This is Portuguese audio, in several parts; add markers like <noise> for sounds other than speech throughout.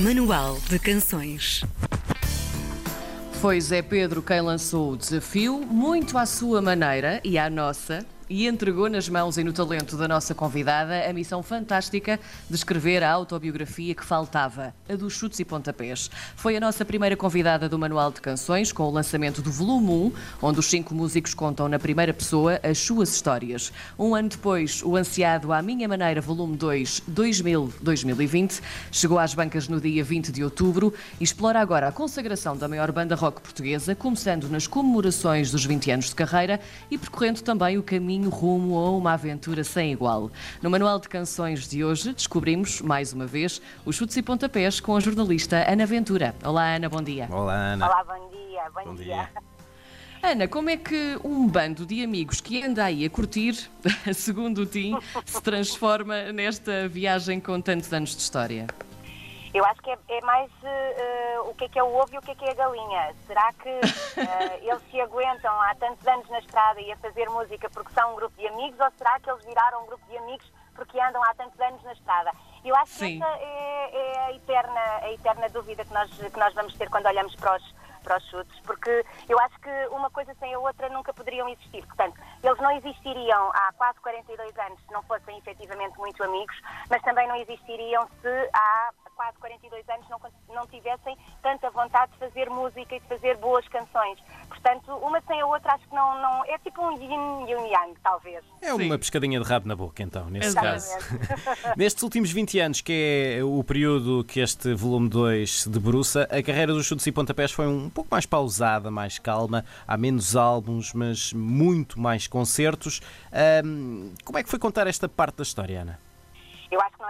Manual de Canções. Foi Zé Pedro quem lançou o desafio, muito à sua maneira e à nossa, e entregou nas mãos e no talento da nossa convidada a missão fantástica de escrever a autobiografia que faltava, a dos chutes e pontapés. Foi a nossa primeira convidada do Manual de Canções, com o lançamento do volume 1, onde os cinco músicos contam na primeira pessoa as suas histórias. Um ano depois, o ansiado À Minha Maneira, volume 2, 2000-2020, chegou às bancas no dia 20 de outubro e explora agora a consagração da maior banda rock portuguesa, começando nas comemorações dos 20 anos de carreira e percorrendo também o caminho rumo a uma aventura sem igual. No Manual de Canções de hoje, descobrimos, mais uma vez, os chutes e pontapés com a jornalista Ana Ventura. Olá, Ana, bom dia. Olá, Ana. Olá, bom dia, bom, Bom dia. dia. Ana, como é que um bando de amigos que anda aí a curtir, <laughs> segundo o Tim, se transforma nesta viagem com tantos anos de história? Eu acho que é, é mais eh, o que é que é o ovo e o que é que é a galinha. Será que <laughs> eh, eles se aguentam há tantos anos na estrada e a fazer música porque são um grupo de amigos ou será que eles viraram um grupo de amigos porque andam há tantos anos na estrada? Eu acho Sim. que essa é, é a, eterna, a eterna dúvida que nós, que nós vamos ter quando olhamos para os, para os chutes, porque eu acho que uma coisa sem a outra nunca poderiam existir. Portanto, eles não existiriam há quase 42 anos se não fossem efetivamente muito amigos, mas também não existiriam se há 42 anos não, não tivessem tanta vontade de fazer música e de fazer boas canções. Portanto, uma sem a outra acho que não. não é tipo um yin e um yang, talvez. É uma pescadinha de rabo na boca, então, nesse Exatamente. caso. <laughs> <laughs> Nestes últimos 20 anos, que é o período que este volume 2 se debruça, a carreira dos chutes e pontapés foi um pouco mais pausada, mais calma. Há menos álbuns, mas muito mais concertos. Ahm, como é que foi contar esta parte da história, Ana?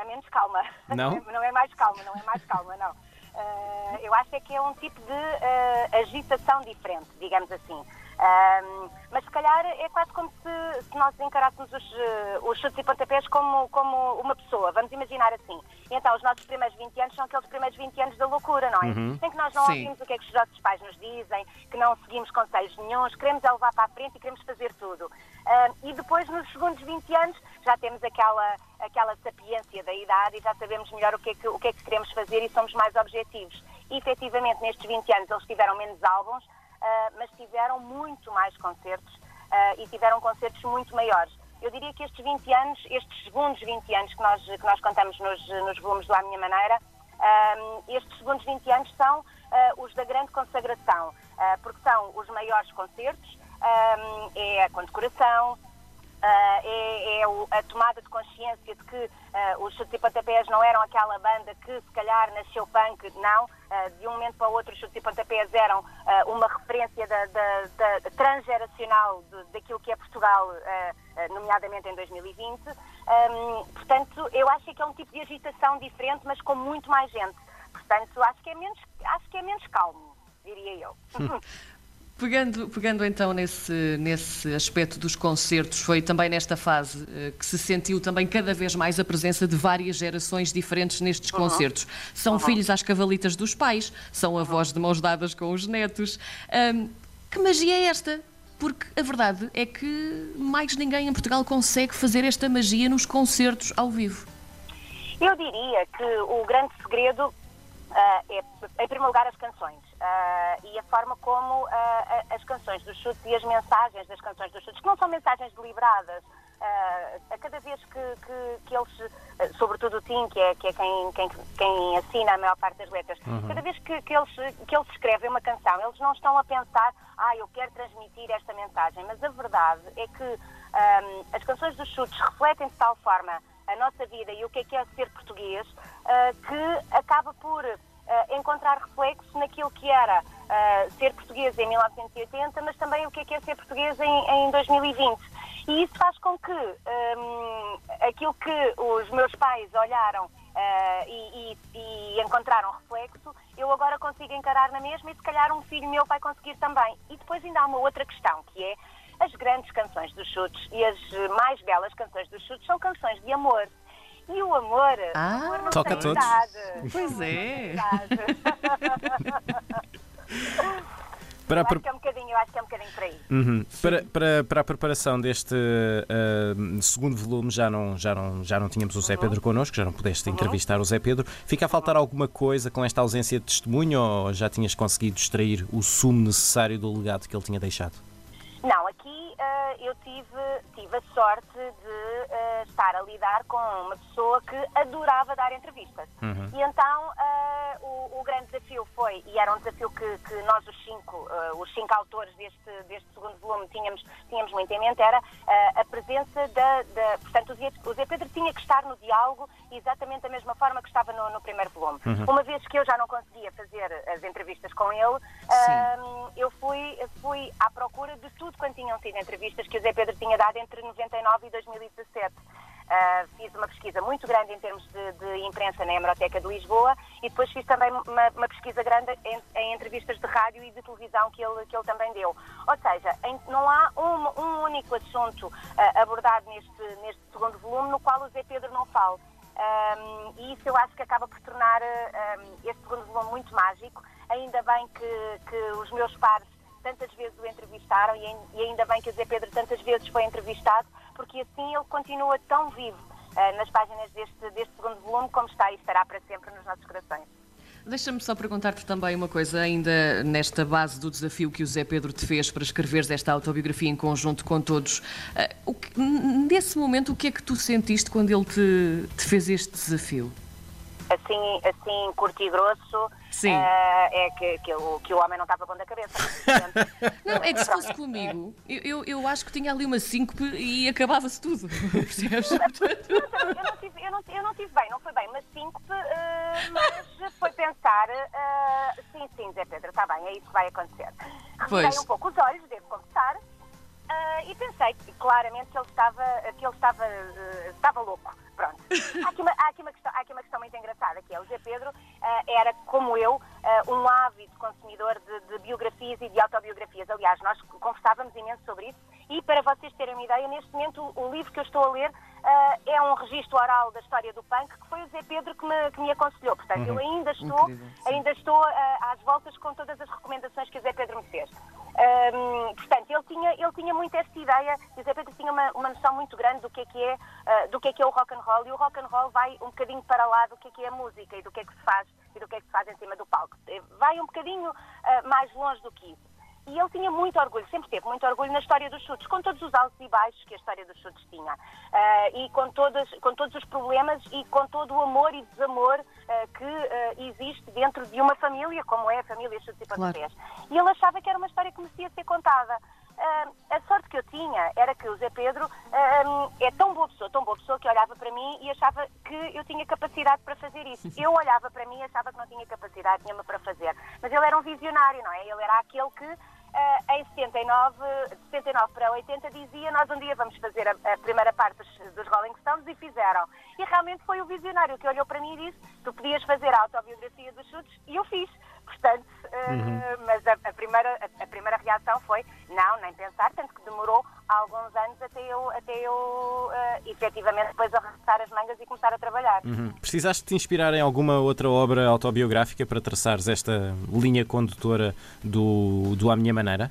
É menos calma. <laughs> Não? não é mais calma, não é mais calma, não. Ah, eu acho é que é um tipo de ah, agitação diferente, digamos assim. Ahm, mas se calhar é quase como se, se nós encarássemos os, eh, os chutes e pontapés como, como uma pessoa. Vamos imaginar assim. Então, os nossos primeiros 20 anos são aqueles primeiros 20 anos da loucura, não é? Em que nós não Sim. ouvimos o que é que os nossos pais nos dizem, que não seguimos conselhos nenhuns, queremos é levar para a frente e queremos fazer tudo. Ah, e depois, nos segundos 20 anos, já temos aquela, aquela sapiência da idade e já sabemos melhor o que, é que, o que é que queremos fazer e somos mais objetivos. E, efetivamente, nestes 20 anos, eles tiveram menos álbuns, ah, mas tiveram muito mais concertos ah, e tiveram concertos muito maiores. Eu diria que estes 20 anos, estes segundos 20 anos que nós, que nós contamos nos, nos volumes do À Minha Maneira, ah, estes segundos 20 anos são ah, os da grande consagração, ah, porque são os maiores concertos, é a condecoração, ah, é, é o- a tomada de consciência de que ah, os Chutes e Pontapés não eram aquela banda que se calhar nasceu punk, não. Ah, de um momento para o outro os Chutes e Pontapés eram ah, uma referência da, da- da- transgeracional de- daquilo que é Portugal, ah, nomeadamente em 2020. Ahm, portanto, eu acho que é um tipo de agitação diferente, mas com muito mais gente. Portanto, acho que é menos, acho que é menos calmo, diria eu. <laughs> Pegando, pegando então nesse, nesse aspecto dos concertos, foi também nesta fase eh, que se sentiu também cada vez mais a presença de várias gerações diferentes nestes concertos. São filhos às cavalitas dos pais, são avós de mãos dadas com os netos. Ahm, que magia é esta? Porque a verdade é que mais ninguém em Portugal consegue fazer esta magia nos concertos ao vivo. Eu diria que o grande segredo ah, é, em primeiro lugar, as canções ah, e a forma como a- as canções dos chutes e as mensagens das canções dos chutes, que não são mensagens deliberadas, ah, a cada vez que, que- que eles, sobretudo o Tim, que é, que é quem, quem, quem assina a maior parte das letras, cada vez que, que, eles, que eles escrevem uma canção, eles não estão a pensar, ah, eu quero transmitir esta mensagem, mas a verdade é que ah, as canções dos chutes refletem de tal forma a nossa vida e o que é que é ser português, que acaba por ah, encontrar reflexo naquilo que era ah, ser português em 1980, mas também o que é que é ser português em, em 2020. E isso faz com que hum, aquilo que os meus pais olharam ah, e, e- e encontraram reflexo, eu agora consigo encarar na mesma e se calhar um filho meu vai conseguir também. E depois ainda há uma outra questão, que é as grandes canções dos chutes e as mais belas canções dos chutes são canções de amor. E o amor, Ah, o amor não toca tem a todos. idade. Pois é. Para eu, acho que é um bocadinho, eu acho que é um bocadinho por aí. Uhum. Para, para, para a preparação deste ah, segundo volume, já não, já, não, já não tínhamos o Zé Pedro connosco, já não pudeste entrevistar o Zé Pedro. Fica a faltar alguma coisa com esta ausência de testemunho ou já tinhas conseguido extrair o sumo necessário do legado que ele tinha deixado? Aqui eh, eu tive, tive a sorte de eh, estar a lidar com uma pessoa que adorava dar entrevistas. E então eh, o, o grande desafio foi, e era um desafio que, que nós os cinco, eh, os cinco autores deste, deste segundo volume tínhamos, tínhamos muito em mente, era a presença da, da- Portanto, o Zé, o Zé Pedro tinha que estar no diálogo exatamente da mesma forma que estava no, no primeiro volume. Uma vez que eu já não conseguia fazer as entrevistas com ele, eu fui, fui à procura de tudo quanto tinham sido entrevistas que o Zé Pedro tinha dado entre 99 e 2017. Ah, fiz uma pesquisa muito grande em termos de, de imprensa na Hemeroteca de Lisboa e depois fiz também uma, uma pesquisa grande em, em entrevistas de rádio e de televisão que ele, que ele também deu. Ou seja, em- não há um, um único assunto ah, abordado neste, neste segundo volume no qual o Zé Pedro não fala. Um, e isso eu acho que acaba por tornar um, este segundo volume muito mágico. Ainda bem que, que os meus pares tantas vezes o entrevistaram e, ain- ainda bem que o Zé Pedro tantas vezes foi entrevistado, porque assim ele continua tão vivo uh, nas páginas deste, deste segundo volume como está e estará para sempre nos nossos corações. Deixa-me só perguntar-te também uma coisa, ainda nesta base do desafio que o Zé Pedro te fez para escreveres esta autobiografia em conjunto com todos. o que- nesse momento, o que é que tu sentiste quando ele te, te fez este desafio? Assim, assim curto e grosso, Sim. uh, é que, que, o, que o homem não estava bom da cabeça. <laughs> Não, é que se fosse comigo, eu, eu, eu acho que tinha ali uma síncope e acabava-se tudo. <laughs> Percebes? eu, não tive, eu, não, eu não tive bem, não foi bem, mas síncope, uh, mas foi pensar, uh, sim, sim, Zé Pedro, está bem, é isso que vai acontecer. Pois. Revirei um pouco os olhos, devo confessar, uh, e pensei claramente que ele estava, que ele estava, uh, estava louco. Pronto. <laughs> Há aqui, uma, há, aqui uma questão, há aqui uma questão muito engraçada, que é o Zé Pedro uh, era, como eu, um ávido consumidor de, de biografias e de autobiografias. Aliás, nós conversávamos imenso sobre isso e, para vocês terem uma ideia, neste momento o, o livro que eu estou a ler é um registro oral da história do punk que foi o Zé Pedro que me, que me aconselhou. Portanto, eu ainda estou, Incrível, ainda estou às voltas com todas as recomendações que o Zé Pedro me fez. Um, portanto, ele tinha, ele tinha muito esta ideia, o Zé Pedro tinha uma, uma noção muito grande do que é que é, uh, do que é, que é o rock and roll, e o rock and roll vai um bocadinho para lá do que é que é a música e do que é que se faz e do que é que se faz em cima do palco. Eh, Vai um bocadinho uh, mais longe do que isso. E ele tinha muito orgulho, sempre teve muito orgulho na história dos chutes, com todos os altos e baixos que a história dos chutes tinha. Ah, e com, todas, com todos os problemas e com todo o amor e desamor ah, que ah, existe dentro de uma família, como é a família Chutes e Claro. Pontapés. E ele achava que era uma história que merecia ser contada. A sorte que eu tinha era que o Zé Pedro é tão boa pessoa, tão boa pessoa, que olhava para mim e achava que eu tinha capacidade para fazer isso. <laughs> Eu olhava para mim e achava que não tinha capacidade nenhuma para fazer. Mas ele era um visionário, não é? Ele era aquele que ah, em 79, de 79 para 80 dizia nós um dia vamos fazer a, a primeira parte dos, dos Rolling Stones e fizeram. E realmente foi o visionário que olhou para mim e disse tu podias fazer a autobiografia dos chutes e eu fiz. Portanto, ah, mas a, a primeira, a, a primeira reação foi não, nem pensar, tanto que demorou alguns anos até eu, até eu ah, efetivamente depois arrastar as mangas e começar a trabalhar. Uhum. Precisaste te inspirar em alguma outra obra autobiográfica para traçares esta linha condutora do, do À Minha Maneira?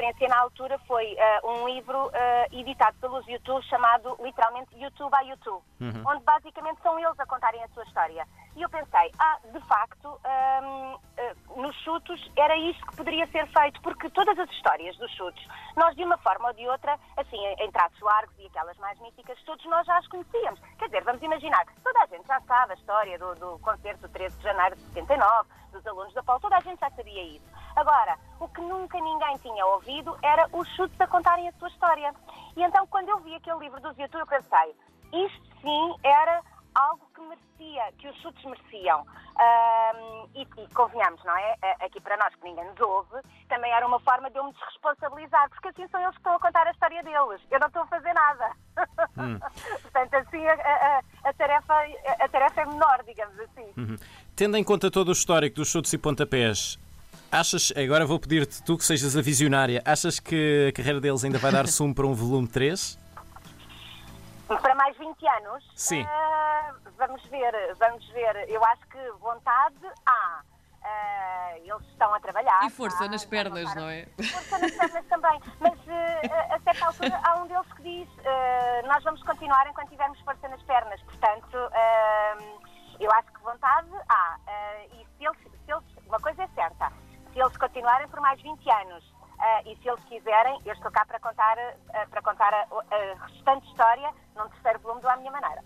Referência na altura foi uh, um livro uh, editado pelos YouTube chamado literalmente YouTube a YouTube, onde basicamente são eles a contarem a sua história. E eu pensei, ah, de facto, um, uh, nos chutos era isto que poderia ser feito, porque todas as histórias dos chutos, nós de uma forma ou de outra, assim, em traços largos e aquelas mais míticas, todos nós já as conhecíamos. Quer dizer, vamos imaginar toda a gente já sabe a história do, do concerto do 13 de janeiro de 79, dos alunos da Paulo, toda a gente já sabia isso. Agora, o que nunca ninguém tinha ouvido era os chutes a contarem a sua história. E então, quando eu vi aquele livro dos YouTube, eu pensei, isto sim era algo que merecia, que os chutes mereciam. Ahm, e, e convenhamos, não é? A- Aqui para nós, que ninguém nos ouve, também era uma forma de eu me desresponsabilizar, porque assim são eles que estão a contar a história deles. Eu não estou a fazer nada. <laughs> Portanto, assim a, a- a- a tarefa, a tarefa é menor, digamos assim. Uhum. Tendo em conta todo o histórico dos chutes e pontapés, achas, agora vou pedir-te tu que sejas a visionária, achas que a carreira deles ainda vai dar <laughs> sumo para um volume 3? Para mais 20 anos? Sim. ah, vamos ver, vamos ver. Eu acho que vontade há. Uh, eles estão a trabalhar. E força tá? nas pernas, não é? Força nas pernas também. Mas uh, a certa altura há um deles que diz: uh, Nós vamos continuar enquanto tivermos força nas pernas. Portanto, eu acho que vontade há. e se eles, se eles, uma coisa é certa: continuarem por mais 20 anos e se eles quiserem, eu estou cá para contar, para contar a, a restante história num terceiro volume do À Minha Maneira.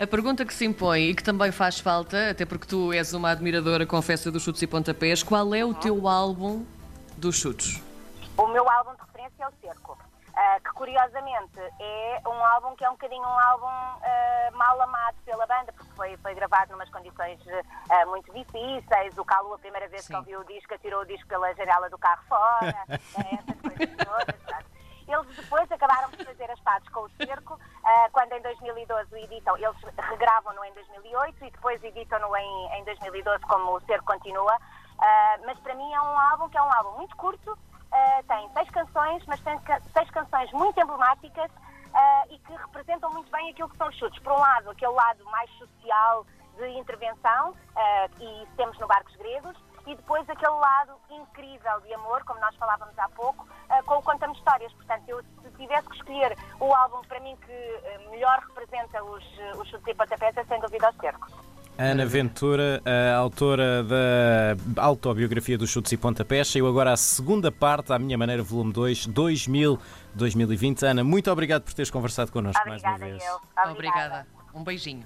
A pergunta que se impõe e que também faz falta, até porque tu és uma admiradora, confessa, dos chutes e pontapés, qual é o teu álbum dos chutes? O meu álbum de referência é o Cerco, uh, que curiosamente é um álbum que é um bocadinho um álbum uh, mal amado pela banda, foi, foi gravado numas condições uh, muito difíceis. O Calu, a primeira vez Sim. que ouviu o disco, tirou o disco pela janela do carro fora, <laughs> essas coisas todas. Eles depois acabaram por fazer as pazes com o cerco, uh, quando em 2012 o editam, eles regravam-no em 2008 e depois editam-no em, em 2012 como o cerco continua. Uh, mas para mim é um álbum que é um álbum muito curto, uh, tem seis canções, mas tem seis canções muito emblemáticas e que representam muito bem aquilo que são os chutes. Por um lado, aquele lado mais social de intervenção, e temos no Barcos Gregos, e depois aquele lado incrível de amor, como nós falávamos há pouco, uh, com o Contamos Histórias. Portanto, eu se tivesse que escolher o álbum para mim que uh, melhor representa os, uh, os chutes e pontapés, é sem dúvida o cerco. Ana Ventura, a autora da autobiografia dos chutes e pontapés, saiu agora a segunda parte, à minha maneira, volume 2, 2000-2020. Ana, muito obrigado por teres conversado connosco Obrigada mais uma vez. Eu. Obrigada. Obrigada. Um beijinho.